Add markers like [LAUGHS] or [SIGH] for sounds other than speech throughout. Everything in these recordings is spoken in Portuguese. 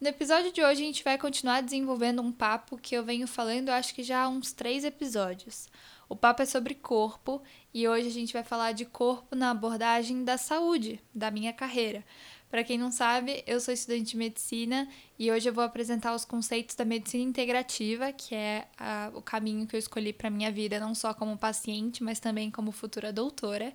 No episódio de hoje, a gente vai continuar desenvolvendo um papo que eu venho falando acho que já há uns três episódios. O papo é sobre corpo e hoje a gente vai falar de corpo na abordagem da saúde, da minha carreira. Para quem não sabe, eu sou estudante de medicina e hoje eu vou apresentar os conceitos da medicina integrativa, que é a, o caminho que eu escolhi para minha vida, não só como paciente, mas também como futura doutora.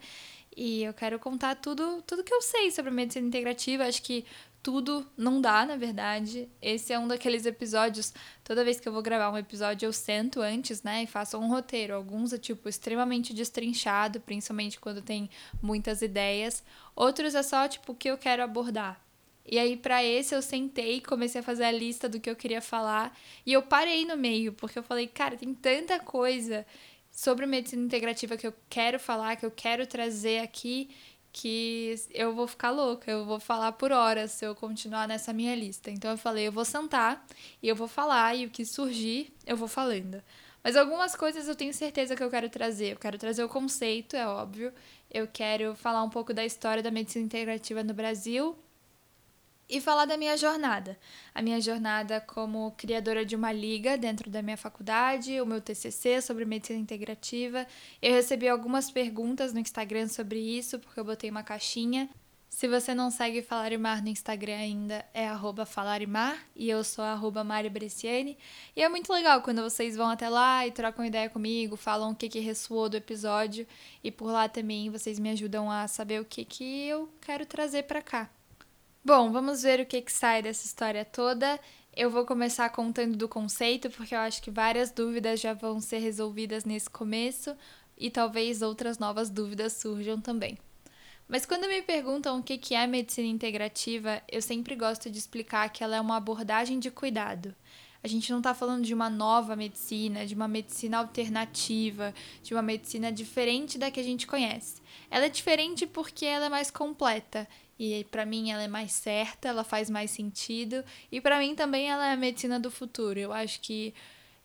E eu quero contar tudo, tudo que eu sei sobre a medicina integrativa. Acho que tudo não dá, na verdade. Esse é um daqueles episódios. Toda vez que eu vou gravar um episódio, eu sento antes, né? E faço um roteiro. Alguns é, tipo, extremamente destrinchado, principalmente quando tem muitas ideias. Outros é só, tipo, o que eu quero abordar. E aí, para esse, eu sentei, comecei a fazer a lista do que eu queria falar. E eu parei no meio, porque eu falei, cara, tem tanta coisa sobre medicina integrativa que eu quero falar, que eu quero trazer aqui que eu vou ficar louca, eu vou falar por horas se eu continuar nessa minha lista. Então eu falei, eu vou sentar e eu vou falar e o que surgir, eu vou falando. Mas algumas coisas eu tenho certeza que eu quero trazer. Eu quero trazer o conceito, é óbvio. Eu quero falar um pouco da história da medicina integrativa no Brasil e falar da minha jornada. A minha jornada como criadora de uma liga dentro da minha faculdade, o meu TCC sobre medicina integrativa. Eu recebi algumas perguntas no Instagram sobre isso, porque eu botei uma caixinha. Se você não segue Falarimar no Instagram ainda, é Falarimar e eu sou arroba Mari Bresciani. E é muito legal quando vocês vão até lá e trocam ideia comigo, falam o que, que ressoou do episódio e por lá também vocês me ajudam a saber o que, que eu quero trazer para cá. Bom, vamos ver o que, que sai dessa história toda. Eu vou começar contando do conceito, porque eu acho que várias dúvidas já vão ser resolvidas nesse começo e talvez outras novas dúvidas surjam também. Mas quando me perguntam o que é medicina integrativa, eu sempre gosto de explicar que ela é uma abordagem de cuidado. A gente não está falando de uma nova medicina, de uma medicina alternativa, de uma medicina diferente da que a gente conhece. Ela é diferente porque ela é mais completa e para mim ela é mais certa, ela faz mais sentido e para mim também ela é a medicina do futuro. Eu acho que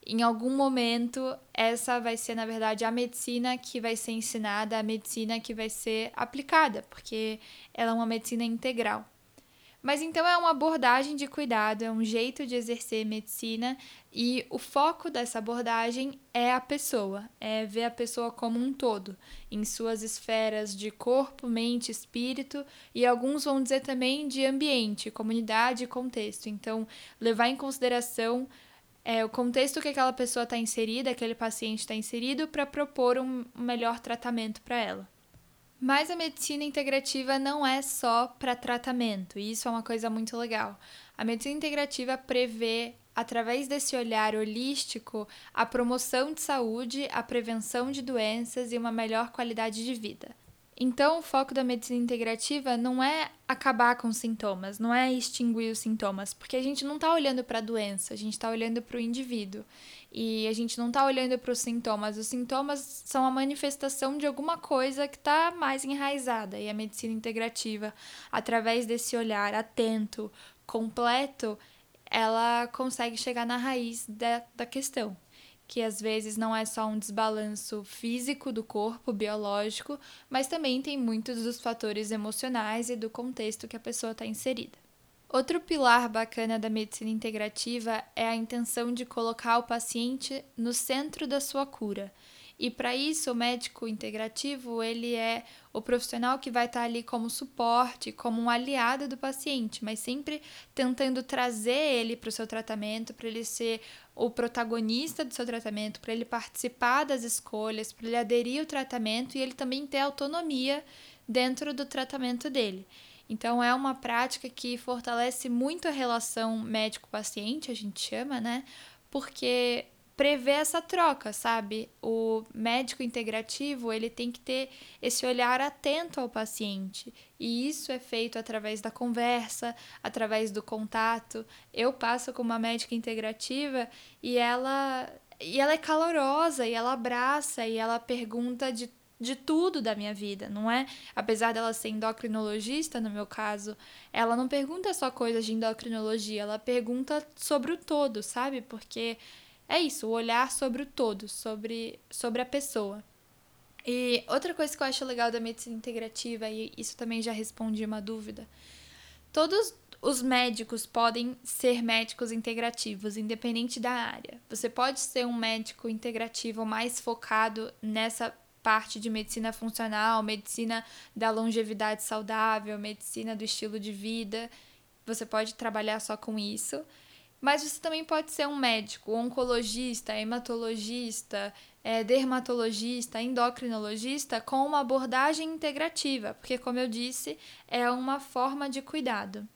em algum momento essa vai ser na verdade a medicina que vai ser ensinada, a medicina que vai ser aplicada, porque ela é uma medicina integral. Mas então é uma abordagem de cuidado, é um jeito de exercer medicina e o foco dessa abordagem é a pessoa, é ver a pessoa como um todo, em suas esferas de corpo, mente, espírito e alguns vão dizer também de ambiente, comunidade e contexto. Então, levar em consideração é, o contexto que aquela pessoa está inserida, aquele paciente está inserido, para propor um melhor tratamento para ela. Mas a medicina integrativa não é só para tratamento, e isso é uma coisa muito legal. A medicina integrativa prevê, através desse olhar holístico, a promoção de saúde, a prevenção de doenças e uma melhor qualidade de vida. Então, o foco da medicina integrativa não é acabar com os sintomas, não é extinguir os sintomas, porque a gente não está olhando para a doença, a gente está olhando para o indivíduo. E a gente não está olhando para os sintomas. Os sintomas são a manifestação de alguma coisa que está mais enraizada. E a medicina integrativa, através desse olhar atento, completo, ela consegue chegar na raiz da, da questão que às vezes não é só um desbalanço físico do corpo, biológico, mas também tem muitos dos fatores emocionais e do contexto que a pessoa está inserida. Outro pilar bacana da medicina integrativa é a intenção de colocar o paciente no centro da sua cura. E para isso, o médico integrativo, ele é o profissional que vai estar tá ali como suporte, como um aliado do paciente, mas sempre tentando trazer ele para o seu tratamento, para ele ser o protagonista do seu tratamento, para ele participar das escolhas, para ele aderir ao tratamento e ele também ter autonomia dentro do tratamento dele. Então é uma prática que fortalece muito a relação médico-paciente, a gente chama, né? Porque prevê essa troca, sabe? O médico integrativo, ele tem que ter esse olhar atento ao paciente. E isso é feito através da conversa, através do contato. Eu passo com uma médica integrativa e ela e ela é calorosa, e ela abraça, e ela pergunta de de tudo da minha vida, não é? Apesar dela ser endocrinologista, no meu caso, ela não pergunta só coisas de endocrinologia, ela pergunta sobre o todo, sabe? Porque é isso, o olhar sobre o todo, sobre, sobre a pessoa. E outra coisa que eu acho legal da medicina integrativa, e isso também já respondi uma dúvida, todos os médicos podem ser médicos integrativos, independente da área. Você pode ser um médico integrativo mais focado nessa parte de medicina funcional, medicina da longevidade saudável, medicina do estilo de vida. Você pode trabalhar só com isso. Mas você também pode ser um médico, oncologista, hematologista, é, dermatologista, endocrinologista com uma abordagem integrativa, porque, como eu disse, é uma forma de cuidado.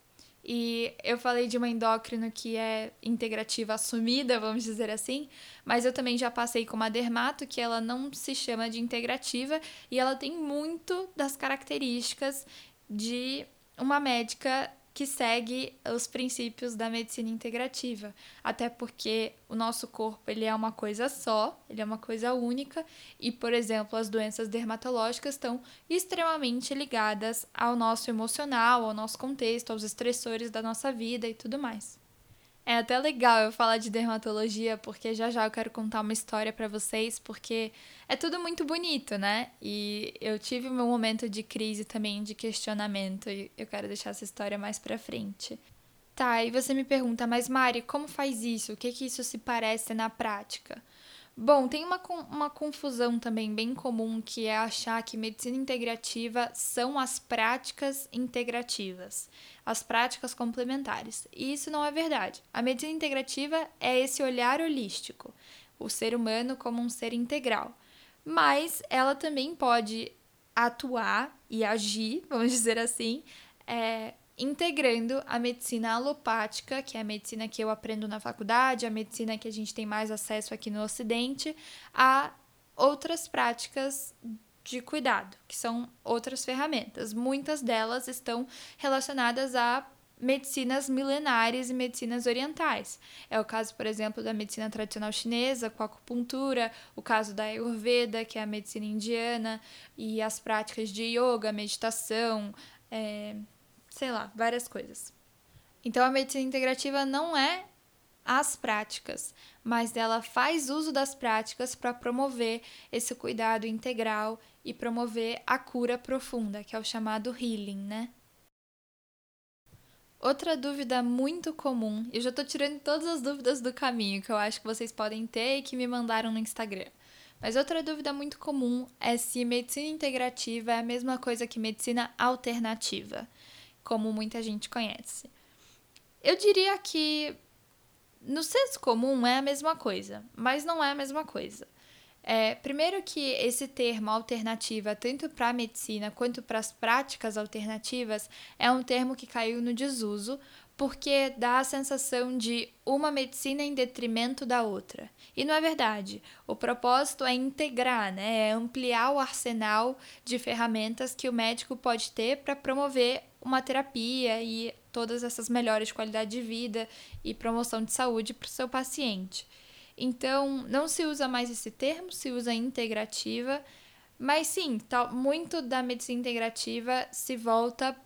E eu falei de uma endócrino que é integrativa assumida, vamos dizer assim, mas eu também já passei com uma dermato que ela não se chama de integrativa e ela tem muito das características de uma médica que segue os princípios da medicina integrativa, até porque o nosso corpo ele é uma coisa só, ele é uma coisa única e, por exemplo, as doenças dermatológicas estão extremamente ligadas ao nosso emocional, ao nosso contexto, aos estressores da nossa vida e tudo mais. É até legal eu falar de dermatologia, porque já já eu quero contar uma história para vocês, porque é tudo muito bonito, né? E eu tive meu momento de crise também, de questionamento, e eu quero deixar essa história mais pra frente. Tá, e você me pergunta, mas Mari, como faz isso? O que que isso se parece na prática? Bom, tem uma, uma confusão também bem comum que é achar que medicina integrativa são as práticas integrativas, as práticas complementares. E isso não é verdade. A medicina integrativa é esse olhar holístico, o ser humano como um ser integral. Mas ela também pode atuar e agir, [LAUGHS] vamos dizer assim, é, integrando a medicina alopática, que é a medicina que eu aprendo na faculdade, a medicina que a gente tem mais acesso aqui no Ocidente, a outras práticas de cuidado, que são outras ferramentas. Muitas delas estão relacionadas a medicinas milenares e medicinas orientais. É o caso, por exemplo, da medicina tradicional chinesa, com a acupuntura, o caso da Ayurveda, que é a medicina indiana, e as práticas de yoga, meditação, é, sei lá, várias coisas. Então a medicina integrativa não é as práticas, mas ela faz uso das práticas para promover esse cuidado integral e promover a cura profunda, que é o chamado healing, né? Outra dúvida muito comum, eu já estou tirando todas as dúvidas do caminho que eu acho que vocês podem ter e que me mandaram no Instagram. Mas outra dúvida muito comum é se medicina integrativa é a mesma coisa que medicina alternativa como muita gente conhece. Eu diria que no senso comum é a mesma coisa, mas não é a mesma coisa. É, primeiro que esse termo alternativa, tanto para a medicina quanto para as práticas alternativas, é um termo que caiu no desuso, porque dá a sensação de uma medicina em detrimento da outra. E não é verdade. O propósito é integrar, né? é ampliar o arsenal de ferramentas que o médico pode ter para promover uma terapia e todas essas melhores de qualidade de vida e promoção de saúde para o seu paciente. Então, não se usa mais esse termo, se usa integrativa, mas sim, tal, muito da medicina integrativa se volta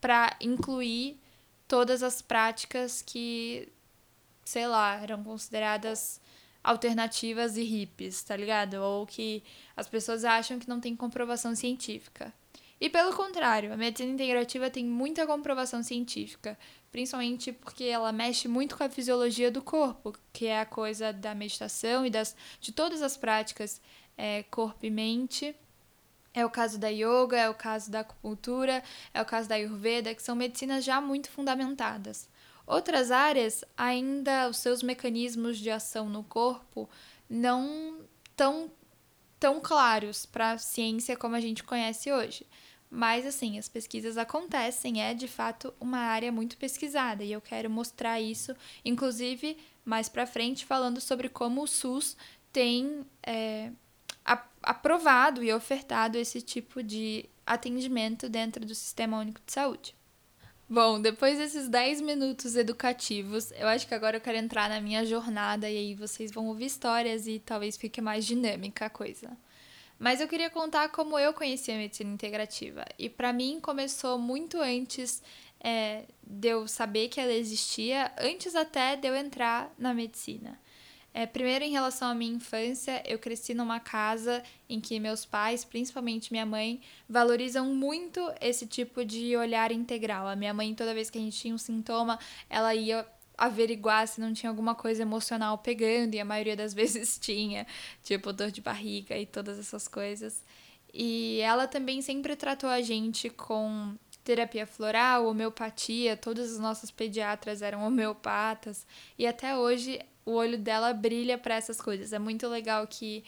para incluir todas as práticas que, sei lá, eram consideradas alternativas e hippies, tá ligado? Ou que as pessoas acham que não tem comprovação científica. E pelo contrário, a medicina integrativa tem muita comprovação científica, principalmente porque ela mexe muito com a fisiologia do corpo, que é a coisa da meditação e das, de todas as práticas é, corpo e mente. É o caso da yoga, é o caso da acupuntura, é o caso da ayurveda, que são medicinas já muito fundamentadas. Outras áreas, ainda os seus mecanismos de ação no corpo não tão tão claros para a ciência como a gente conhece hoje. Mas assim, as pesquisas acontecem, é de fato uma área muito pesquisada e eu quero mostrar isso, inclusive mais para frente, falando sobre como o SUS tem é, aprovado e ofertado esse tipo de atendimento dentro do Sistema Único de Saúde. Bom, depois desses 10 minutos educativos, eu acho que agora eu quero entrar na minha jornada e aí vocês vão ouvir histórias e talvez fique mais dinâmica a coisa. Mas eu queria contar como eu conheci a medicina integrativa. E para mim começou muito antes é, de eu saber que ela existia, antes até de eu entrar na medicina. É, primeiro, em relação à minha infância, eu cresci numa casa em que meus pais, principalmente minha mãe, valorizam muito esse tipo de olhar integral. A minha mãe, toda vez que a gente tinha um sintoma, ela ia averiguar se não tinha alguma coisa emocional pegando, e a maioria das [LAUGHS] vezes tinha, tipo dor de barriga e todas essas coisas. E ela também sempre tratou a gente com terapia floral, homeopatia, todas as nossas pediatras eram homeopatas, e até hoje o olho dela brilha para essas coisas. É muito legal que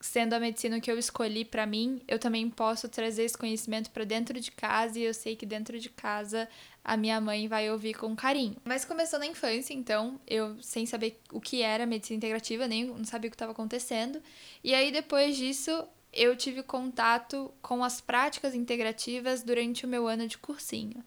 sendo a medicina que eu escolhi para mim, eu também posso trazer esse conhecimento para dentro de casa e eu sei que dentro de casa a minha mãe vai ouvir com carinho. Mas começou na infância, então, eu sem saber o que era medicina integrativa, nem não sabia o que estava acontecendo. E aí depois disso, eu tive contato com as práticas integrativas durante o meu ano de cursinho.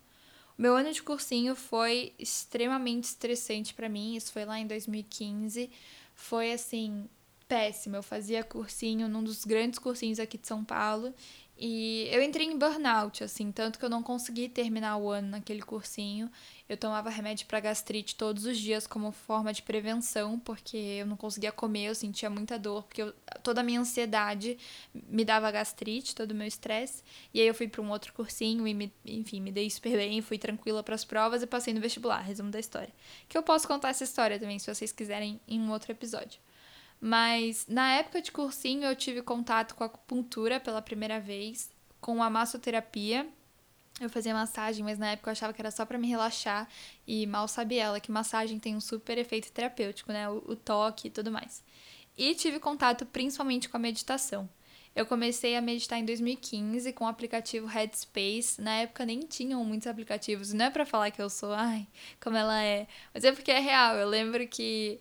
Meu ano de cursinho foi extremamente estressante para mim, isso foi lá em 2015. Foi assim, péssimo. Eu fazia cursinho num dos grandes cursinhos aqui de São Paulo e eu entrei em burnout, assim, tanto que eu não consegui terminar o ano naquele cursinho. Eu tomava remédio para gastrite todos os dias como forma de prevenção, porque eu não conseguia comer, eu sentia muita dor, porque eu, toda a minha ansiedade me dava gastrite, todo o meu estresse. E aí eu fui para um outro cursinho e, me, enfim, me dei super bem, fui tranquila para as provas e passei no vestibular, resumo da história. Que eu posso contar essa história também, se vocês quiserem, em um outro episódio. Mas na época de cursinho eu tive contato com a acupuntura pela primeira vez, com a massoterapia. Eu fazia massagem, mas na época eu achava que era só para me relaxar e mal sabia ela que massagem tem um super efeito terapêutico, né? O, o toque e tudo mais. E tive contato principalmente com a meditação. Eu comecei a meditar em 2015 com o aplicativo Headspace. Na época nem tinham muitos aplicativos. Não é para falar que eu sou, ai, como ela é, mas é porque é real. Eu lembro que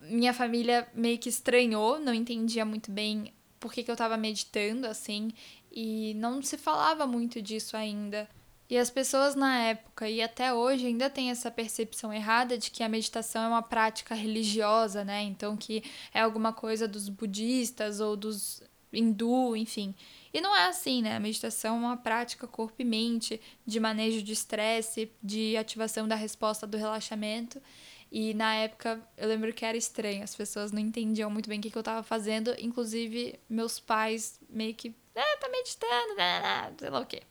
minha família meio que estranhou, não entendia muito bem por que, que eu estava meditando assim, e não se falava muito disso ainda. E as pessoas na época e até hoje ainda têm essa percepção errada de que a meditação é uma prática religiosa, né? Então que é alguma coisa dos budistas ou dos hindu, enfim. E não é assim, né? A meditação é uma prática corpo e mente, de manejo de estresse, de ativação da resposta do relaxamento. E na época eu lembro que era estranho, as pessoas não entendiam muito bem o que, que eu tava fazendo, inclusive meus pais meio que, ah, tá meditando, né, sei lá o quê.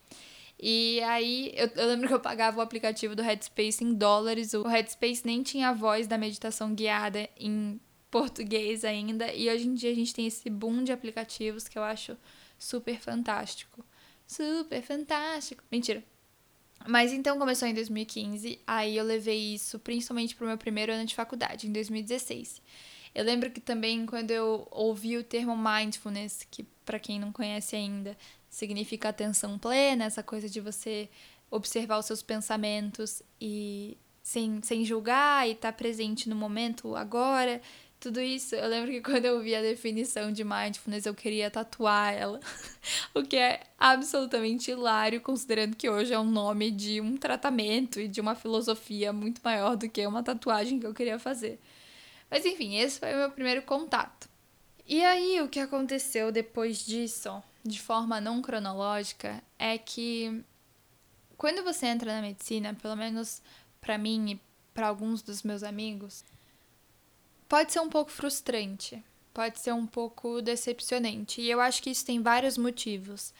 E aí eu, eu, lembro que eu pagava o aplicativo do Headspace em dólares, o Headspace nem tinha a voz da meditação guiada em português ainda, e hoje em dia a gente tem esse boom de aplicativos que eu acho super fantástico. Super fantástico. Mentira, mas então começou em 2015, aí eu levei isso principalmente pro meu primeiro ano de faculdade, em 2016. Eu lembro que também quando eu ouvi o termo mindfulness, que para quem não conhece ainda, significa atenção plena, essa coisa de você observar os seus pensamentos e sem, sem julgar e estar tá presente no momento agora, tudo isso, eu lembro que [LAUGHS] quando eu vi a definição de mindfulness, eu queria tatuar ela. [LAUGHS] o que é absolutamente hilário, considerando que hoje é um nome de um tratamento e de uma filosofia muito maior do que uma tatuagem que eu queria fazer. Mas enfim, esse foi o meu primeiro contato. E aí, o que aconteceu depois disso, de forma não cronológica, é que quando você entra na medicina, pelo menos para mim e para alguns dos meus amigos, pode ser um pouco frustrante, pode ser um pouco decepcionante. E eu acho que isso tem vários motivos.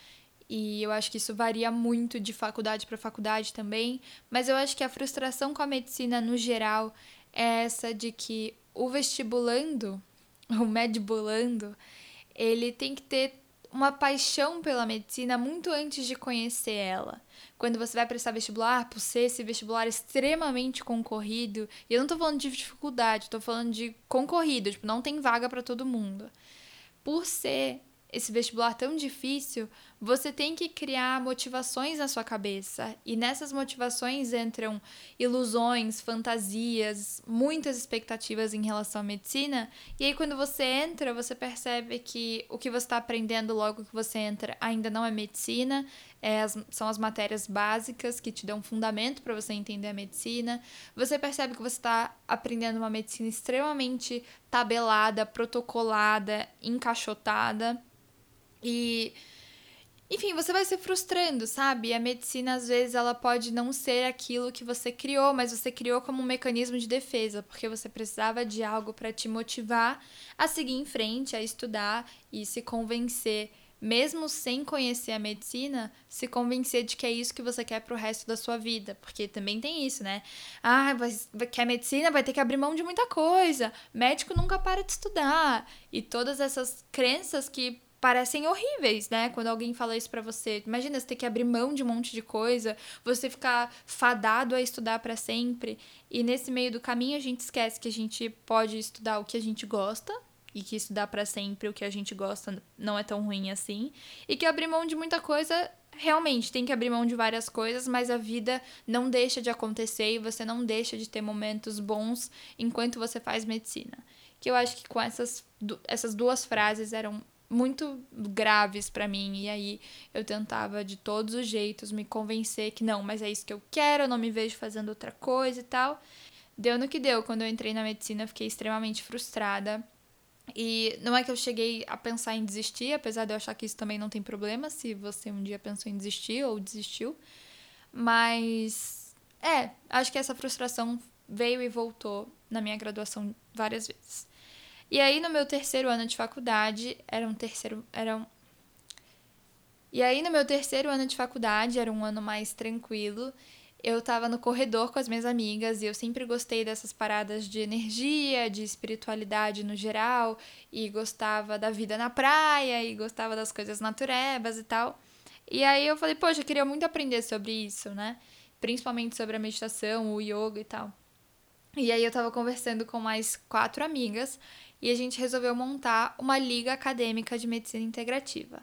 E eu acho que isso varia muito de faculdade para faculdade também, mas eu acho que a frustração com a medicina no geral é essa de que o vestibulando, [LAUGHS] o medibulando, ele tem que ter uma paixão pela medicina muito antes de conhecer ela. Quando você vai prestar vestibular, por ser esse vestibular extremamente concorrido, e eu não tô falando de dificuldade, tô falando de concorrido, tipo, não tem vaga para todo mundo. Por ser esse vestibular tão difícil, você tem que criar motivações na sua cabeça. E nessas motivações entram ilusões, fantasias, muitas expectativas em relação à medicina. E aí, quando você entra, você percebe que o que você está aprendendo logo que você entra ainda não é medicina, é as, são as matérias básicas que te dão fundamento para você entender a medicina. Você percebe que você está aprendendo uma medicina extremamente tabelada, protocolada, encaixotada. E enfim, você vai se frustrando, sabe? A medicina, às vezes, ela pode não ser aquilo que você criou, mas você criou como um mecanismo de defesa, porque você precisava de algo para te motivar a seguir em frente, a estudar e se convencer, mesmo sem conhecer a medicina, se convencer de que é isso que você quer pro resto da sua vida. Porque também tem isso, né? Ah, vai, quer medicina, vai ter que abrir mão de muita coisa. Médico nunca para de estudar. E todas essas crenças que parecem horríveis, né? Quando alguém fala isso para você. Imagina você ter que abrir mão de um monte de coisa, você ficar fadado a estudar para sempre. E nesse meio do caminho a gente esquece que a gente pode estudar o que a gente gosta e que estudar para sempre o que a gente gosta não é tão ruim assim, e que abrir mão de muita coisa realmente tem que abrir mão de várias coisas, mas a vida não deixa de acontecer e você não deixa de ter momentos bons enquanto você faz medicina. Que eu acho que com essas, essas duas frases eram muito graves para mim e aí eu tentava de todos os jeitos me convencer que não, mas é isso que eu quero, eu não me vejo fazendo outra coisa e tal. Deu no que deu. Quando eu entrei na medicina, eu fiquei extremamente frustrada. E não é que eu cheguei a pensar em desistir, apesar de eu achar que isso também não tem problema se você um dia pensou em desistir ou desistiu. Mas é, acho que essa frustração veio e voltou na minha graduação várias vezes. E aí, no meu terceiro ano de faculdade, era um terceiro. Era um... E aí, no meu terceiro ano de faculdade, era um ano mais tranquilo. Eu tava no corredor com as minhas amigas e eu sempre gostei dessas paradas de energia, de espiritualidade no geral, e gostava da vida na praia, e gostava das coisas naturebas e tal. E aí eu falei, poxa, eu queria muito aprender sobre isso, né? Principalmente sobre a meditação, o yoga e tal. E aí eu tava conversando com mais quatro amigas e a gente resolveu montar uma liga acadêmica de medicina integrativa.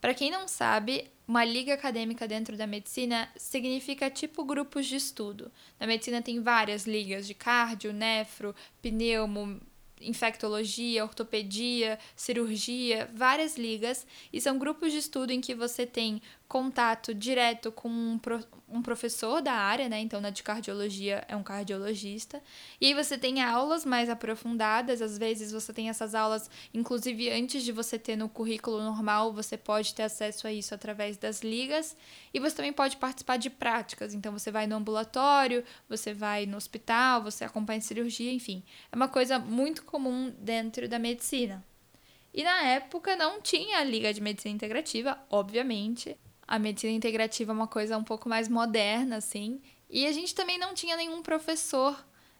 Para quem não sabe, uma liga acadêmica dentro da medicina significa tipo grupos de estudo. Na medicina tem várias ligas de cardio, nefro, pneumo, infectologia, ortopedia, cirurgia, várias ligas, e são grupos de estudo em que você tem contato direto com um, pro, um professor da área, né? Então, na de cardiologia é um cardiologista. E aí você tem aulas mais aprofundadas, às vezes você tem essas aulas, inclusive antes de você ter no currículo normal, você pode ter acesso a isso através das ligas. E você também pode participar de práticas. Então, você vai no ambulatório, você vai no hospital, você acompanha cirurgia, enfim. É uma coisa muito comum dentro da medicina. E na época não tinha a Liga de Medicina Integrativa, obviamente a medicina integrativa é uma coisa um pouco mais moderna, assim. E a gente também não tinha nenhum professor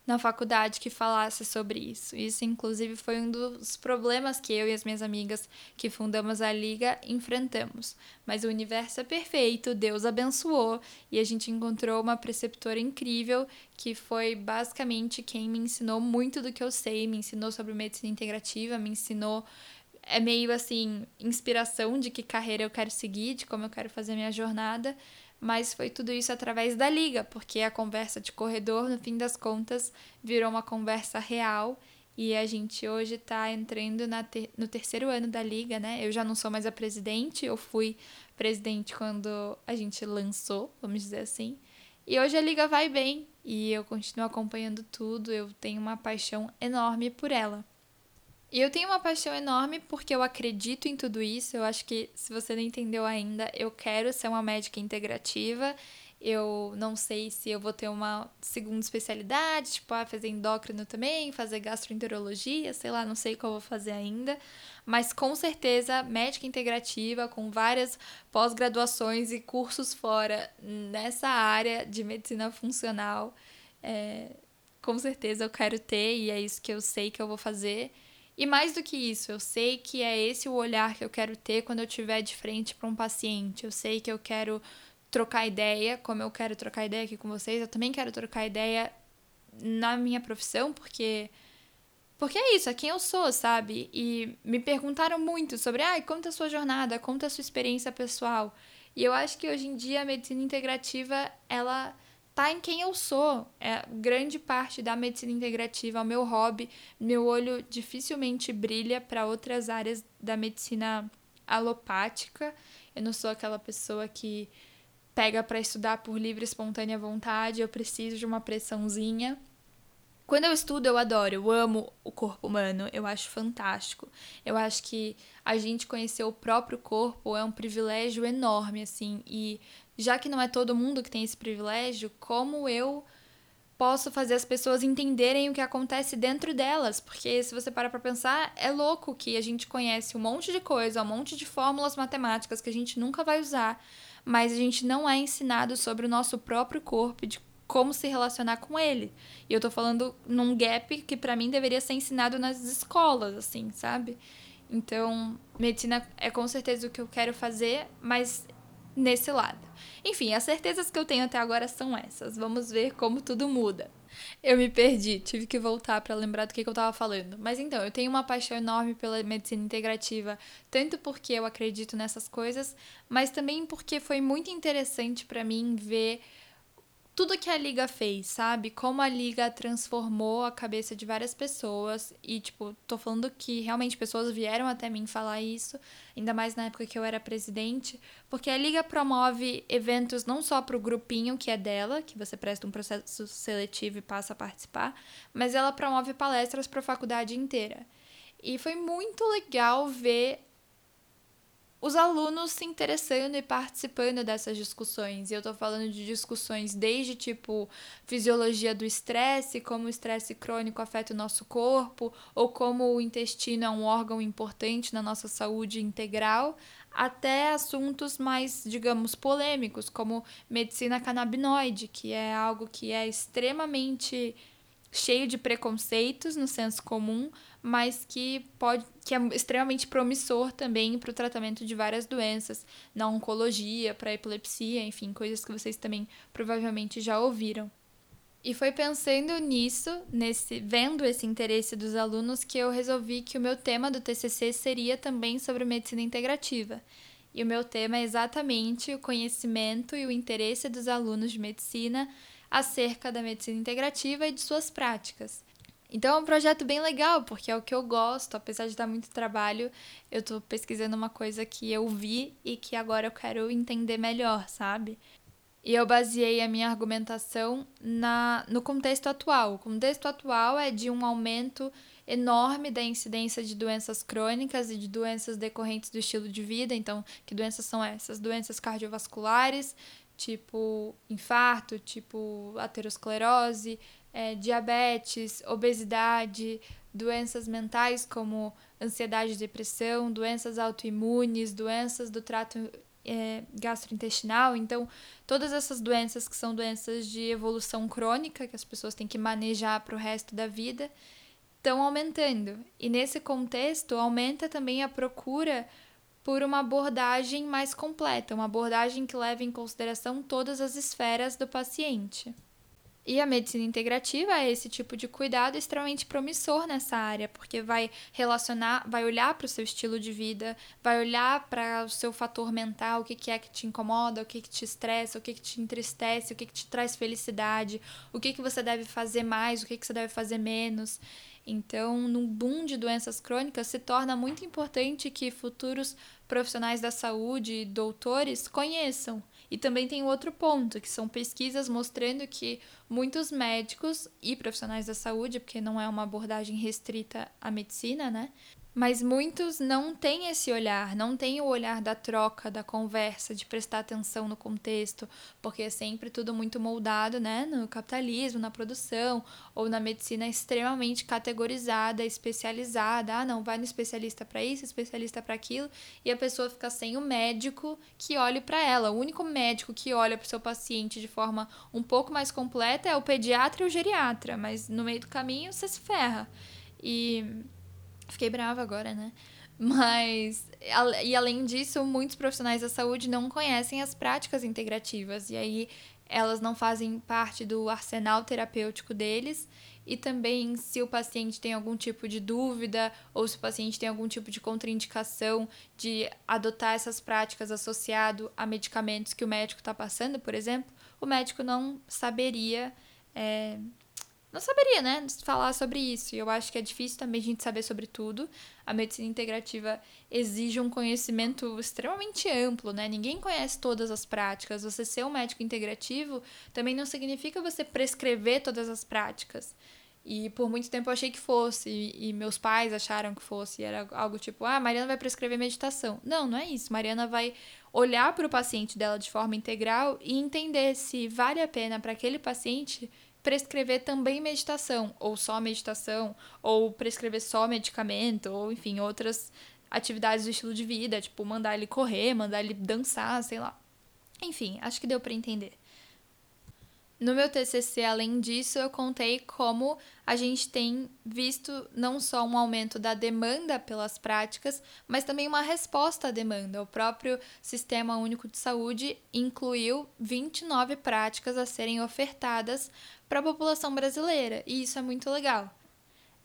na faculdade que falasse sobre isso. Isso, inclusive, foi um dos problemas que eu e as minhas amigas que fundamos a Liga enfrentamos. Mas o universo é perfeito, Deus abençoou e a gente encontrou uma preceptora incrível que foi basicamente quem me ensinou muito do que eu sei, me ensinou sobre medicina integrativa, me ensinou é meio assim, inspiração de que carreira eu quero seguir, de como eu quero fazer minha jornada, mas foi tudo isso através da liga, porque a conversa de corredor, no fim das contas, virou uma conversa real e a gente hoje está entrando ter no terceiro ano da liga, né? Eu já não sou mais a presidente, eu fui presidente quando a gente lançou, vamos dizer assim. E hoje a liga vai bem e eu continuo acompanhando tudo, eu tenho uma paixão enorme por ela. E eu tenho uma paixão enorme porque eu acredito em tudo isso. Eu acho que, se você não entendeu ainda, eu quero ser uma médica integrativa. Eu não sei se eu vou ter uma segunda especialidade, tipo, ah, fazer endócrino também, fazer gastroenterologia, sei lá, não sei qual eu vou fazer ainda. Mas com certeza, médica integrativa, com várias pós-graduações e cursos fora nessa área de medicina funcional, é, com certeza eu quero ter e é isso que eu sei que eu vou fazer. E mais do que isso, eu sei que é esse o olhar que eu quero ter quando eu estiver de frente para um paciente. Eu sei que eu quero trocar ideia, como eu quero trocar ideia aqui com vocês, eu também quero trocar ideia na minha profissão, porque Porque é isso, é quem eu sou, sabe? E me perguntaram muito sobre, ah, conta a sua jornada, conta a sua experiência pessoal. E eu acho que hoje em dia a medicina integrativa, ela tá em quem eu sou. É grande parte da medicina integrativa, é o meu hobby. Meu olho dificilmente brilha para outras áreas da medicina alopática. Eu não sou aquela pessoa que pega para estudar por livre e espontânea vontade, eu preciso de uma pressãozinha. Quando eu estudo, eu adoro, eu amo o corpo humano, eu acho fantástico. Eu acho que a gente conhecer o próprio corpo é um privilégio enorme, assim. E já que não é todo mundo que tem esse privilégio, como eu posso fazer as pessoas entenderem o que acontece dentro delas? Porque se você parar pra pensar, é louco que a gente conhece um monte de coisa, um monte de fórmulas matemáticas que a gente nunca vai usar, mas a gente não é ensinado sobre o nosso próprio corpo, de como se relacionar com ele. E eu tô falando num gap que para mim deveria ser ensinado nas escolas, assim, sabe? Então, medicina é com certeza o que eu quero fazer, mas nesse lado. Enfim, as certezas que eu tenho até agora são essas. Vamos ver como tudo muda. Eu me perdi, tive que voltar para lembrar do que, que eu estava falando. Mas então, eu tenho uma paixão enorme pela medicina integrativa, tanto porque eu acredito nessas coisas, mas também porque foi muito interessante para mim ver tudo que a liga fez, sabe? Como a liga transformou a cabeça de várias pessoas e tipo, tô falando que realmente pessoas vieram até mim falar isso, ainda mais na época que eu era presidente, porque a liga promove eventos não só pro grupinho que é dela, que você presta um processo seletivo e passa a participar, mas ela promove palestras para a faculdade inteira. E foi muito legal ver os alunos se interessando e participando dessas discussões. E eu tô falando de discussões desde tipo fisiologia do estresse, como o estresse crônico afeta o nosso corpo, ou como o intestino é um órgão importante na nossa saúde integral, até assuntos mais, digamos, polêmicos, como medicina canabinoide, que é algo que é extremamente cheio de preconceitos no senso comum, mas que pode que é extremamente promissor também para o tratamento de várias doenças, na oncologia, para epilepsia, enfim, coisas que vocês também provavelmente já ouviram. E foi pensando nisso, nesse vendo esse interesse dos alunos que eu resolvi que o meu tema do TCC seria também sobre medicina integrativa. E o meu tema é exatamente o conhecimento e o interesse dos alunos de medicina acerca da medicina integrativa e de suas práticas. Então é um projeto bem legal, porque é o que eu gosto, apesar de dar muito trabalho, eu tô pesquisando uma coisa que eu vi e que agora eu quero entender melhor, sabe? E eu baseei a minha argumentação na, no contexto atual. O contexto atual é de um aumento enorme da incidência de doenças crônicas e de doenças decorrentes do estilo de vida. Então, que doenças são essas? Doenças cardiovasculares, tipo infarto, tipo aterosclerose, é, diabetes, obesidade, doenças mentais como ansiedade e depressão, doenças autoimunes, doenças do trato é, gastrointestinal. Então, todas essas doenças que são doenças de evolução crônica, que as pessoas têm que manejar para o resto da vida, estão aumentando. E nesse contexto, aumenta também a procura por uma abordagem mais completa, uma abordagem que leve em consideração todas as esferas do paciente. E a medicina integrativa é esse tipo de cuidado extremamente promissor nessa área, porque vai relacionar, vai olhar para o seu estilo de vida, vai olhar para o seu fator mental, o que, que é que te incomoda, o que, que te estressa, o que, que te entristece, o que, que te traz felicidade, o que, que você deve fazer mais, o que, que você deve fazer menos. Então, num boom de doenças crônicas, se torna muito importante que futuros profissionais da saúde doutores conheçam. E também tem outro ponto, que são pesquisas mostrando que muitos médicos e profissionais da saúde, porque não é uma abordagem restrita à medicina, né? Mas muitos não têm esse olhar, não têm o olhar da troca, da conversa, de prestar atenção no contexto, porque é sempre tudo muito moldado, né, no capitalismo, na produção, ou na medicina extremamente categorizada, especializada. Ah, não, vai no especialista para isso, especialista para aquilo, e a pessoa fica sem o médico que olhe para ela. O único médico que olha para o seu paciente de forma um pouco mais completa é o pediatra e o geriatra, mas no meio do caminho você se ferra. E Fiquei brava agora, né? Mas, e além disso, muitos profissionais da saúde não conhecem as práticas integrativas, e aí elas não fazem parte do arsenal terapêutico deles, e também se o paciente tem algum tipo de dúvida ou se o paciente tem algum tipo de contraindicação de adotar essas práticas associado a medicamentos que o médico está passando, por exemplo, o médico não saberia. É, não saberia, né, falar sobre isso. E eu acho que é difícil também a gente saber sobre tudo. A medicina integrativa exige um conhecimento extremamente amplo, né? Ninguém conhece todas as práticas. Você ser um médico integrativo também não significa você prescrever todas as práticas. E por muito tempo eu achei que fosse, e, e meus pais acharam que fosse. Era algo tipo, ah, Mariana vai prescrever meditação. Não, não é isso. Mariana vai olhar para o paciente dela de forma integral e entender se vale a pena para aquele paciente prescrever também meditação, ou só meditação, ou prescrever só medicamento, ou enfim, outras atividades do estilo de vida, tipo mandar ele correr, mandar ele dançar, sei lá. Enfim, acho que deu para entender. No meu TCC, além disso, eu contei como a gente tem visto não só um aumento da demanda pelas práticas, mas também uma resposta à demanda. O próprio Sistema Único de Saúde incluiu 29 práticas a serem ofertadas para a população brasileira, e isso é muito legal.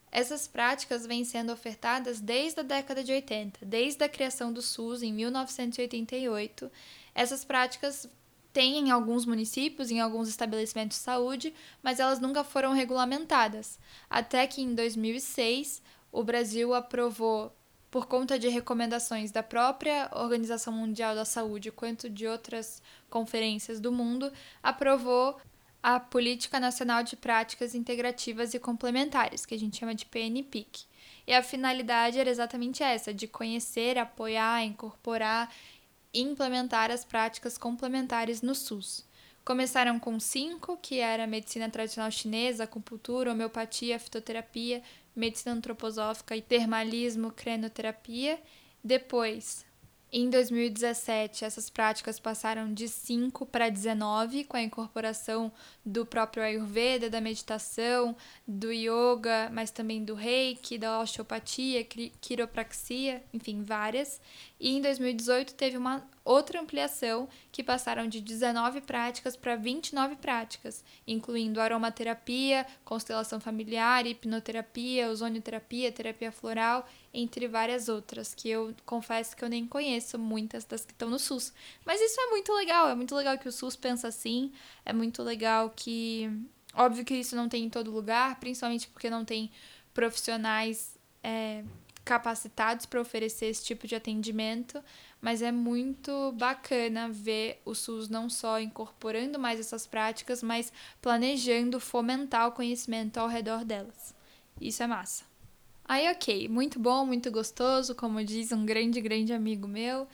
Essas práticas vêm sendo ofertadas desde a década de 80, desde a criação do SUS em 1988. Essas práticas tem em alguns municípios, em alguns estabelecimentos de saúde, mas elas nunca foram regulamentadas. Até que em 2006, o Brasil aprovou, por conta de recomendações da própria Organização Mundial da Saúde, quanto de outras conferências do mundo, aprovou a Política Nacional de Práticas Integrativas e Complementares, que a gente chama de PNPIC. E a finalidade era exatamente essa, de conhecer, apoiar, incorporar implementar as práticas complementares no SUS. Começaram com cinco, que era medicina tradicional chinesa, acupuntura, homeopatia, fitoterapia, medicina antroposófica e termalismo, crenoterapia. Depois, em 2017, essas práticas passaram de 5 para 19, com a incorporação do próprio Ayurveda, da meditação, do yoga, mas também do reiki, da osteopatia, quiropraxia, enfim, várias. E em 2018 teve uma outra ampliação que passaram de 19 práticas para 29 práticas, incluindo aromaterapia, constelação familiar, hipnoterapia, ozonioterapia, terapia floral, entre várias outras, que eu confesso que eu nem conheço muitas das que estão no SUS. Mas isso é muito legal, é muito legal que o SUS pensa assim, é muito legal que. Óbvio que isso não tem em todo lugar, principalmente porque não tem profissionais é, capacitados para oferecer esse tipo de atendimento, mas é muito bacana ver o SUS não só incorporando mais essas práticas, mas planejando fomentar o conhecimento ao redor delas. Isso é massa. Aí, ok, muito bom, muito gostoso, como diz um grande, grande amigo meu,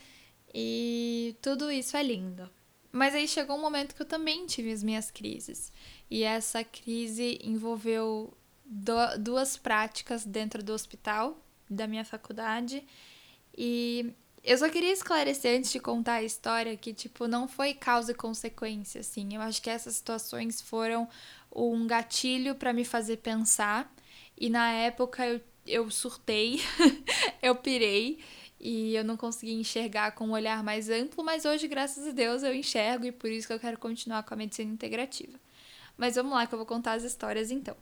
e tudo isso é lindo. Mas aí chegou um momento que eu também tive as minhas crises, e essa crise envolveu duas práticas dentro do hospital da minha faculdade. E eu só queria esclarecer antes de contar a história que, tipo, não foi causa e consequência, assim. Eu acho que essas situações foram um gatilho para me fazer pensar. E na época eu, eu surtei, [LAUGHS] eu pirei e eu não consegui enxergar com um olhar mais amplo, mas hoje, graças a Deus, eu enxergo e por isso que eu quero continuar com a medicina integrativa. Mas vamos lá que eu vou contar as histórias então.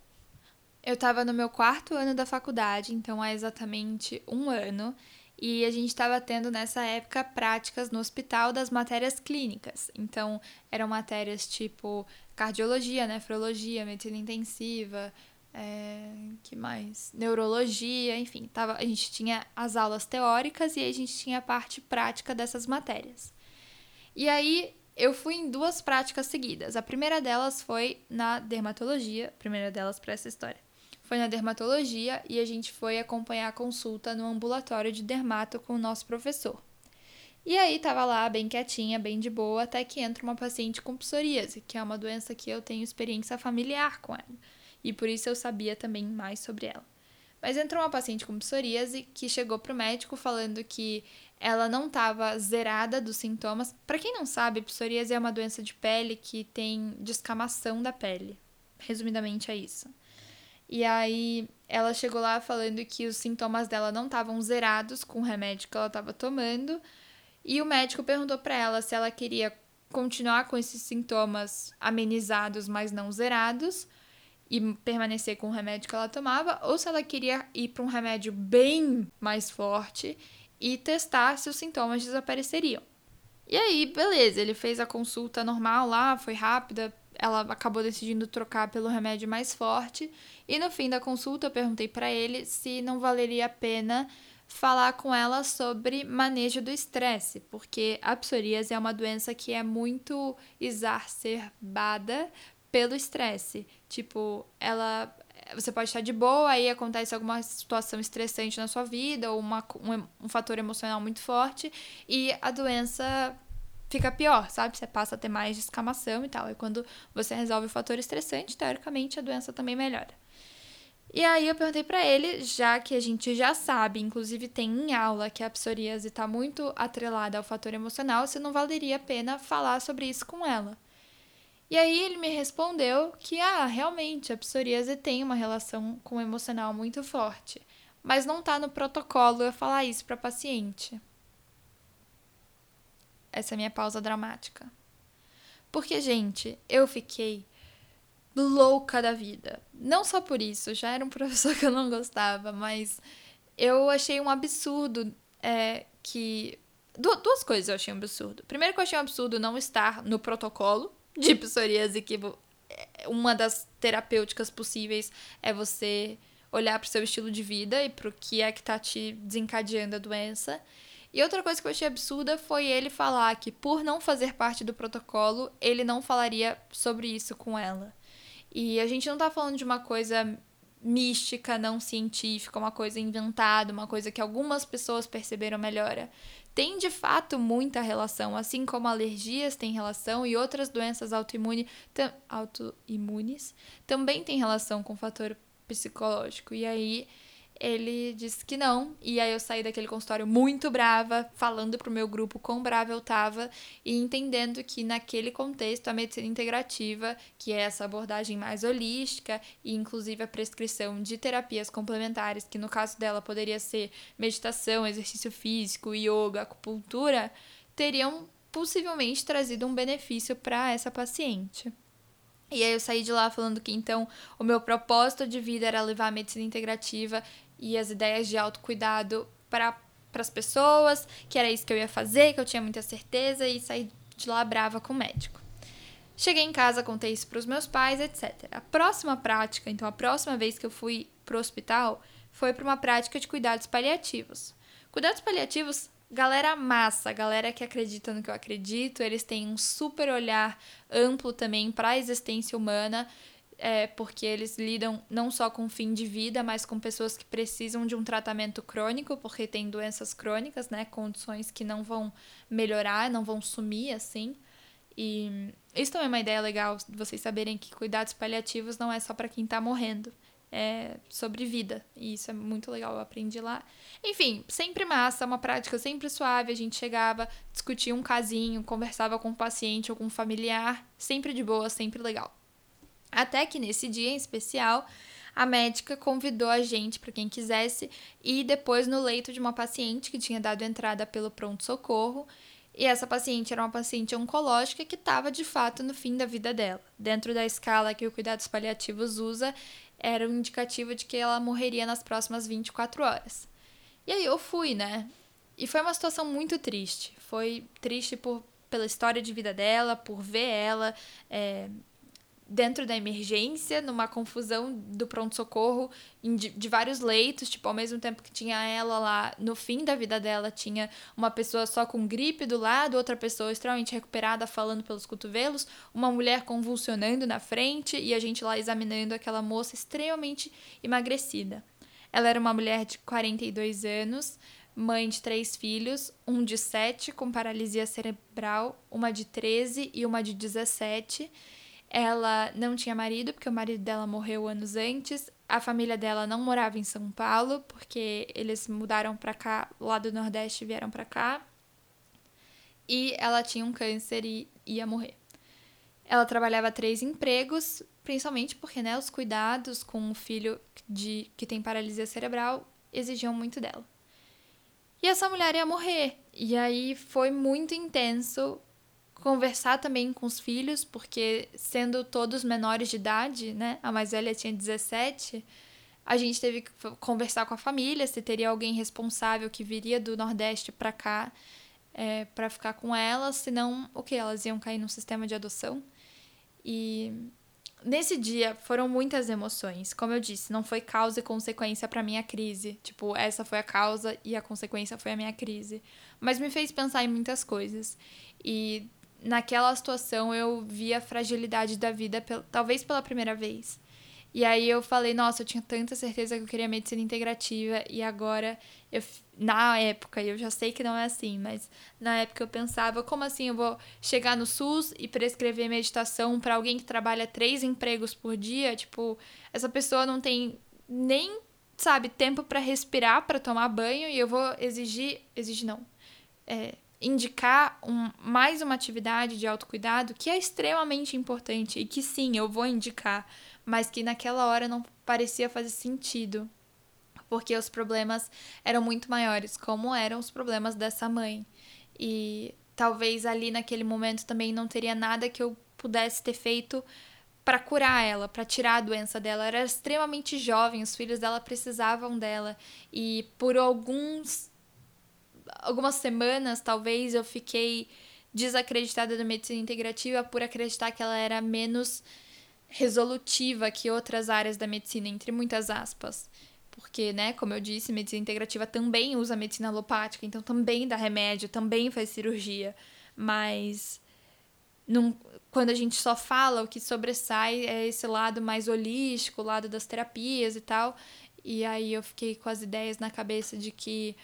Eu estava no meu quarto ano da faculdade, então há exatamente um ano, e a gente estava tendo nessa época práticas no hospital das matérias clínicas. Então, eram matérias tipo cardiologia, nefrologia, medicina intensiva, é, que mais? Neurologia, enfim, tava, a gente tinha as aulas teóricas e a gente tinha a parte prática dessas matérias. E aí eu fui em duas práticas seguidas. A primeira delas foi na dermatologia, primeira delas para essa história foi na dermatologia e a gente foi acompanhar a consulta no ambulatório de dermato com o nosso professor. E aí tava lá bem quietinha, bem de boa, até que entra uma paciente com psoríase, que é uma doença que eu tenho experiência familiar com ela. E por isso eu sabia também mais sobre ela. Mas entrou uma paciente com psoríase que chegou pro médico falando que ela não estava zerada dos sintomas. Para quem não sabe, psoríase é uma doença de pele que tem descamação da pele. Resumidamente é isso. E aí ela chegou lá falando que os sintomas dela não estavam zerados com o remédio que ela estava tomando. E o médico perguntou para ela se ela queria continuar com esses sintomas amenizados, mas não zerados. e permanecer com o remédio que ela tomava, ou se ela queria ir para um remédio bem mais forte e testar se os sintomas desapareceriam. E aí, beleza, ele fez a consulta normal lá, foi rápida, ela acabou decidindo trocar pelo remédio mais forte. E no fim da consulta, eu perguntei para ele se não valeria a pena falar com ela sobre manejo do estresse, porque a psoríase é uma doença que é muito exacerbada pelo estresse. Tipo, ela você pode estar de boa, aí acontece alguma situação estressante na sua vida, ou uma, um, um fator emocional muito forte, e a doença fica pior, sabe? Você passa a ter mais descamação e tal. E quando você resolve o fator estressante, teoricamente a doença também melhora. E aí eu perguntei para ele, já que a gente já sabe, inclusive tem em aula que a psoríase está muito atrelada ao fator emocional, se não valeria a pena falar sobre isso com ela. E aí ele me respondeu que ah, realmente a psoríase tem uma relação com o emocional muito forte, mas não está no protocolo eu falar isso para paciente. Essa é a minha pausa dramática. Porque, gente, eu fiquei louca da vida. Não só por isso, já era um [LAUGHS] professor que eu não gostava, mas eu achei um absurdo é, que. duas coisas eu achei um absurdo. Primeiro, que eu achei um absurdo não estar no protocolo [LAUGHS] de psoríase, que é, uma das terapêuticas possíveis é você olhar para o seu estilo de vida e para o que é que está te desencadeando a doença. E outra coisa que eu achei absurda foi ele falar que, por não fazer parte do protocolo, ele não falaria sobre isso com ela. E a gente não tá falando de uma coisa mística, não científica, uma coisa inventada, uma coisa que algumas pessoas perceberam melhora. Tem de fato muita relação, assim como alergias têm relação e outras doenças autoimune, autoimunes também têm relação com o fator psicológico. E aí ele disse que não, e aí eu saí daquele consultório muito brava, falando pro meu grupo quão brava eu tava e entendendo que naquele contexto a medicina integrativa, que é essa abordagem mais holística e inclusive a prescrição de terapias complementares, que no caso dela poderia ser meditação, exercício físico, yoga, acupuntura, teriam possivelmente trazido um benefício para essa paciente. E aí eu saí de lá falando que então o meu propósito de vida era levar a medicina integrativa e as ideias de autocuidado para as pessoas, que era isso que eu ia fazer, que eu tinha muita certeza e saí de lá brava com o médico. Cheguei em casa, contei isso para os meus pais, etc. A próxima prática, então a próxima vez que eu fui pro hospital, foi para uma prática de cuidados paliativos. Cuidados paliativos, galera massa, galera que acredita no que eu acredito, eles têm um super olhar amplo também para a existência humana é, porque eles lidam não só com fim de vida, mas com pessoas que precisam de um tratamento crônico, porque tem doenças crônicas, né? Condições que não vão melhorar, não vão sumir assim. E isso também é uma ideia legal, vocês saberem que cuidados paliativos não é só para quem tá morrendo. É sobre vida. E isso é muito legal, eu aprendi lá. Enfim, sempre massa, uma prática sempre suave. A gente chegava, discutia um casinho, conversava com o paciente ou com um familiar, sempre de boa, sempre legal. Até que nesse dia em especial, a médica convidou a gente para quem quisesse ir depois no leito de uma paciente que tinha dado entrada pelo pronto-socorro. E essa paciente era uma paciente oncológica que estava de fato no fim da vida dela. Dentro da escala que o cuidados paliativos usa, era um indicativo de que ela morreria nas próximas 24 horas. E aí eu fui, né? E foi uma situação muito triste. Foi triste por, pela história de vida dela, por ver ela é, dentro da emergência, numa confusão do pronto-socorro de, vários leitos, tipo, ao mesmo tempo que tinha ela lá, no fim da vida dela, tinha uma pessoa só com gripe do lado, outra pessoa extremamente recuperada falando pelos cotovelos, uma mulher convulsionando na frente e a gente lá examinando aquela moça extremamente emagrecida. Ela era uma mulher de 42 anos, mãe de três filhos, um de 7 com paralisia cerebral, uma de 13 e uma de 17 ela não tinha marido, porque o marido dela morreu anos antes. A família dela não morava em São Paulo, porque eles mudaram para cá, lá do Nordeste vieram para cá. E ela tinha um câncer e ia morrer. Ela trabalhava três empregos, principalmente porque né, os cuidados com um filho de, que tem paralisia cerebral exigiam muito dela. E essa mulher ia morrer. E aí foi muito intenso conversar também com os filhos, porque sendo todos menores de idade, né? A mais velha tinha 17, a gente teve que conversar com a família se teria alguém responsável que viria do Nordeste para cá é, para ficar com elas, senão o que? Elas iam cair no sistema de adoção. E nesse dia foram muitas emoções. Como eu disse, não foi causa e consequência para minha crise. Tipo, essa foi a causa e a consequência foi a minha crise. Mas me fez pensar em muitas coisas. E naquela situação eu vi a fragilidade da vida, talvez pela primeira vez. E aí eu falei, nossa, eu tinha tanta certeza que eu queria medicina integrativa e agora eu na época, eu já sei que não é assim, mas na época eu pensava, como assim eu vou chegar no SUS e prescrever meditação para alguém que trabalha três empregos por dia? Tipo, essa pessoa não tem nem, sabe, tempo para respirar, para tomar banho e eu vou exigir, exigir não. É, indicar um, mais uma atividade de autocuidado que é extremamente importante e que sim, eu vou indicar, mas que naquela hora não parecia fazer sentido, porque os problemas eram muito maiores, como eram os problemas dessa mãe. E talvez ali naquele momento também não teria nada que eu pudesse ter feito para curar ela, para tirar a doença dela. Ela era extremamente jovem, os filhos dela precisavam dela e por alguns algumas semanas, talvez, eu fiquei desacreditada da medicina integrativa por acreditar que ela era menos resolutiva que outras áreas da medicina, entre muitas aspas. Porque, né, como eu disse, medicina integrativa também usa medicina alopática, então também dá remédio, também faz cirurgia. Mas num, quando a gente só fala, o que sobressai é esse lado mais holístico, o lado das terapias e tal. E aí eu fiquei com as ideias na cabeça de que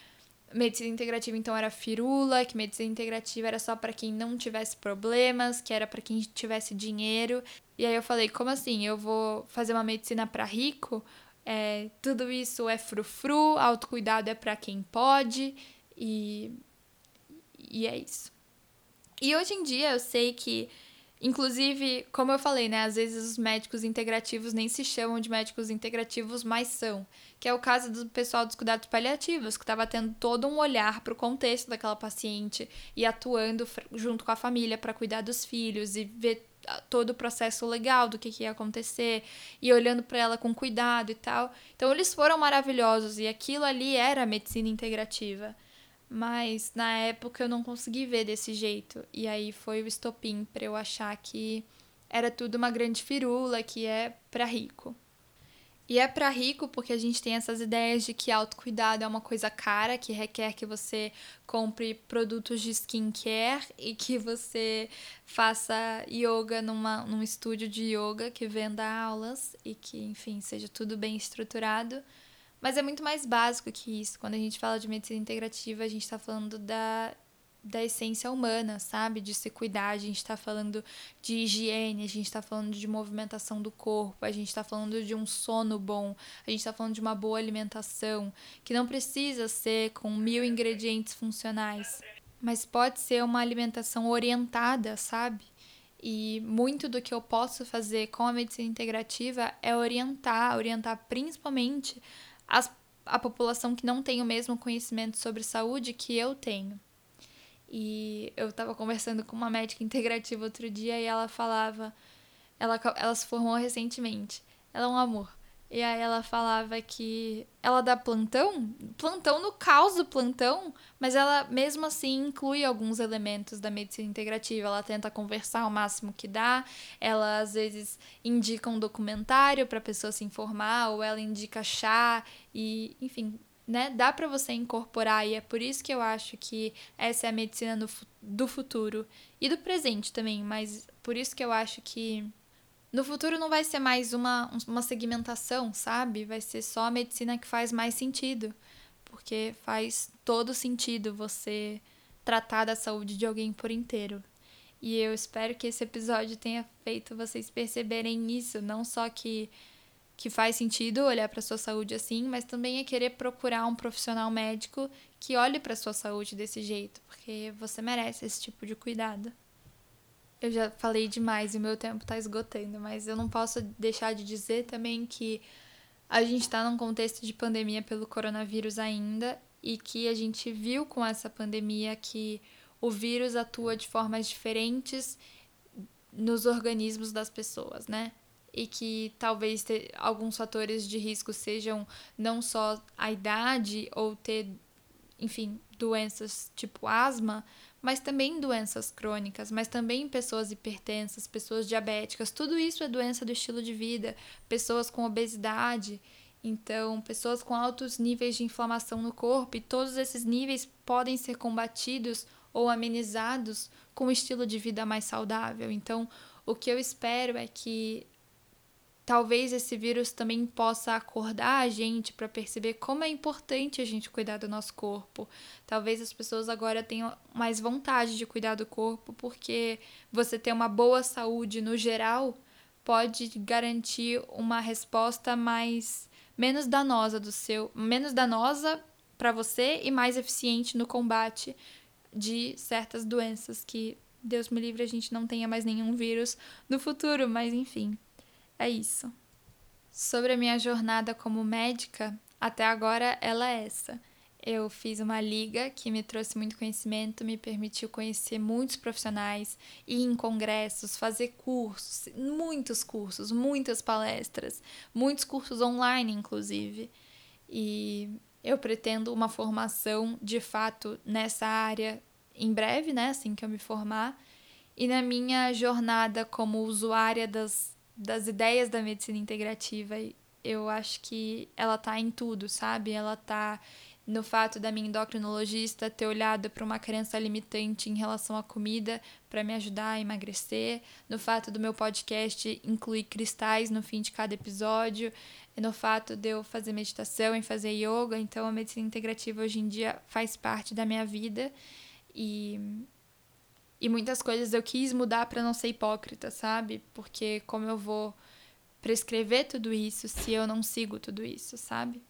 medicina integrativa então era firula, que medicina integrativa era só para quem não tivesse problemas, que era para quem tivesse dinheiro. E aí eu falei, como assim? Eu vou fazer uma medicina para rico? É, tudo isso é frufru, autocuidado é para quem pode e e é isso. E hoje em dia eu sei que Inclusive, como eu falei, né, às vezes os médicos integrativos nem se chamam de médicos integrativos, mas são. Que é o caso do pessoal dos cuidados paliativos, que estava tendo todo um olhar para o contexto daquela paciente e atuando junto com a família para cuidar dos filhos e ver todo o processo legal do que, que ia acontecer e olhando para ela com cuidado e tal. Então eles foram maravilhosos e aquilo ali era medicina integrativa. Mas na época eu não consegui ver desse jeito. E aí foi o estopim para eu achar que era tudo uma grande firula, que é para rico. E é para rico porque a gente tem essas ideias de que autocuidado é uma coisa cara, que requer que você compre produtos de skincare e que você faça yoga numa, num estúdio de yoga que venda aulas e que, enfim, seja tudo bem estruturado. Mas é muito mais básico que isso. Quando a gente fala de medicina integrativa, a gente está falando da, da essência humana, sabe? De se cuidar, a gente está falando de higiene, a gente está falando de movimentação do corpo, a gente está falando de um sono bom, a gente está falando de uma boa alimentação, que não precisa ser com mil ingredientes funcionais, mas pode ser uma alimentação orientada, sabe? E muito do que eu posso fazer com a medicina integrativa é orientar, orientar principalmente as, a população que não tem o mesmo conhecimento sobre saúde que eu tenho. E eu estava conversando com uma médica integrativa outro dia e ela falava. Ela, ela se formou recentemente. Ela é um amor. E aí ela falava que ela dá plantão, plantão no caos do plantão, mas ela mesmo assim inclui alguns elementos da medicina integrativa. Ela tenta conversar o máximo que dá, ela às vezes indica um documentário para a pessoa se informar, ou ela indica chá e, enfim, né, dá para você incorporar e é por isso que eu acho que essa é a medicina do, do futuro e do presente também, mas por isso que eu acho que no futuro não vai ser mais uma, uma segmentação, sabe? Vai ser só a medicina que faz mais sentido. Porque faz todo sentido você tratar da saúde de alguém por inteiro. E eu espero que esse episódio tenha feito vocês perceberem isso, não só que que faz sentido olhar para sua saúde assim, mas também é querer procurar um profissional médico que olhe para sua saúde desse jeito, porque você merece esse tipo de cuidado. Eu já falei demais e meu tempo tá esgotando, mas eu não posso deixar de dizer também que a gente tá num contexto de pandemia pelo coronavírus ainda e que a gente viu com essa pandemia que o vírus atua de formas diferentes nos organismos das pessoas, né? E que talvez alguns fatores de risco sejam não só a idade ou ter, enfim, doenças tipo asma, mas também doenças crônicas, mas também pessoas hipertensas, pessoas diabéticas. Tudo isso é doença do estilo de vida, pessoas com obesidade. Então, pessoas com altos níveis de inflamação no corpo, e todos esses níveis podem ser combatidos ou amenizados com um estilo de vida mais saudável. Então, o que eu espero é que talvez esse vírus também possa acordar a gente para perceber como é importante a gente cuidar do nosso corpo. Talvez as pessoas agora tenham mais vontade de cuidar do corpo porque você ter uma boa saúde no geral pode garantir uma resposta mais menos danosa do seu, menos danosa para você e mais eficiente no combate de certas doenças que Deus me livre a gente não tenha mais nenhum vírus no futuro, mas enfim, é isso. Sobre a minha jornada como médica, até agora ela é essa. Eu fiz uma liga que me trouxe muito conhecimento, me permitiu conhecer muitos profissionais, ir em congressos, fazer cursos, muitos cursos, muitas palestras, muitos cursos online, inclusive. E eu pretendo uma formação de fato nessa área em breve, né? Assim que eu me formar. E na minha jornada como usuária das, das ideias da medicina integrativa, eu acho que ela tá em tudo, sabe? Ela tá no fato da minha endocrinologista ter olhado para uma crença limitante em relação à comida para me ajudar a emagrecer, no fato do meu podcast incluir cristais no fim de cada episódio, no fato de eu fazer meditação e fazer yoga, então a medicina integrativa hoje em dia faz parte da minha vida e e muitas coisas eu quis mudar para não ser hipócrita, sabe? Porque como eu vou prescrever tudo isso se eu não sigo tudo isso, sabe?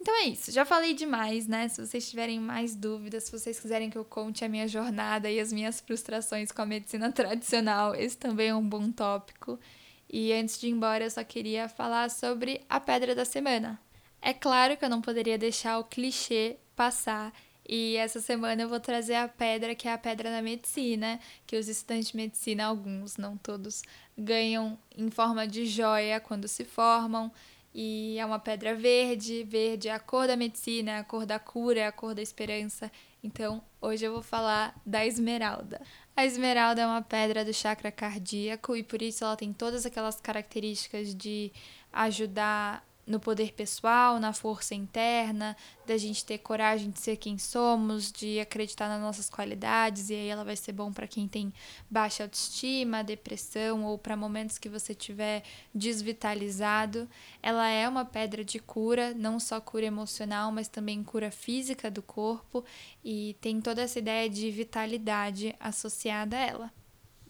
Então é isso, já falei demais, né? Se vocês tiverem mais dúvidas, se vocês quiserem que eu conte a minha jornada e as minhas frustrações com a medicina [LAUGHS] tradicional, esse também é um bom tópico. E antes de ir embora, eu só queria falar sobre a pedra da semana. É claro que eu não poderia deixar o clichê passar. E essa semana eu vou trazer a pedra que é a pedra da medicina, que os estudantes de medicina, alguns, não todos, ganham em forma de joia quando se formam. E é uma pedra verde, verde é a cor da medicina, é a cor da cura, é a cor da esperança. Então, hoje eu vou falar da esmeralda. A esmeralda é uma pedra do chakra cardíaco e por isso ela tem todas aquelas características de ajudar no poder pessoal, na força interna, da gente ter coragem de ser quem somos, de acreditar nas nossas qualidades, e aí ela vai ser bom para quem tem baixa autoestima, depressão ou para momentos que você tiver desvitalizado. Ela é uma pedra de cura, não só cura emocional, mas também cura física do corpo e tem toda essa ideia de vitalidade associada a ela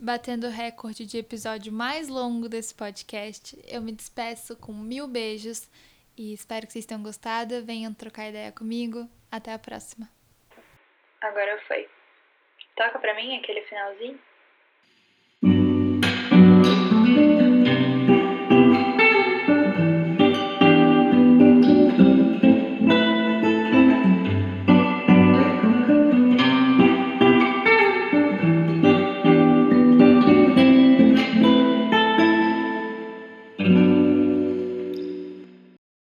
batendo o recorde de episódio mais longo desse podcast. Eu me despeço com mil beijos e espero que vocês tenham gostado. Venham trocar ideia comigo. Até a próxima. Agora foi. Toca pra mim aquele finalzinho.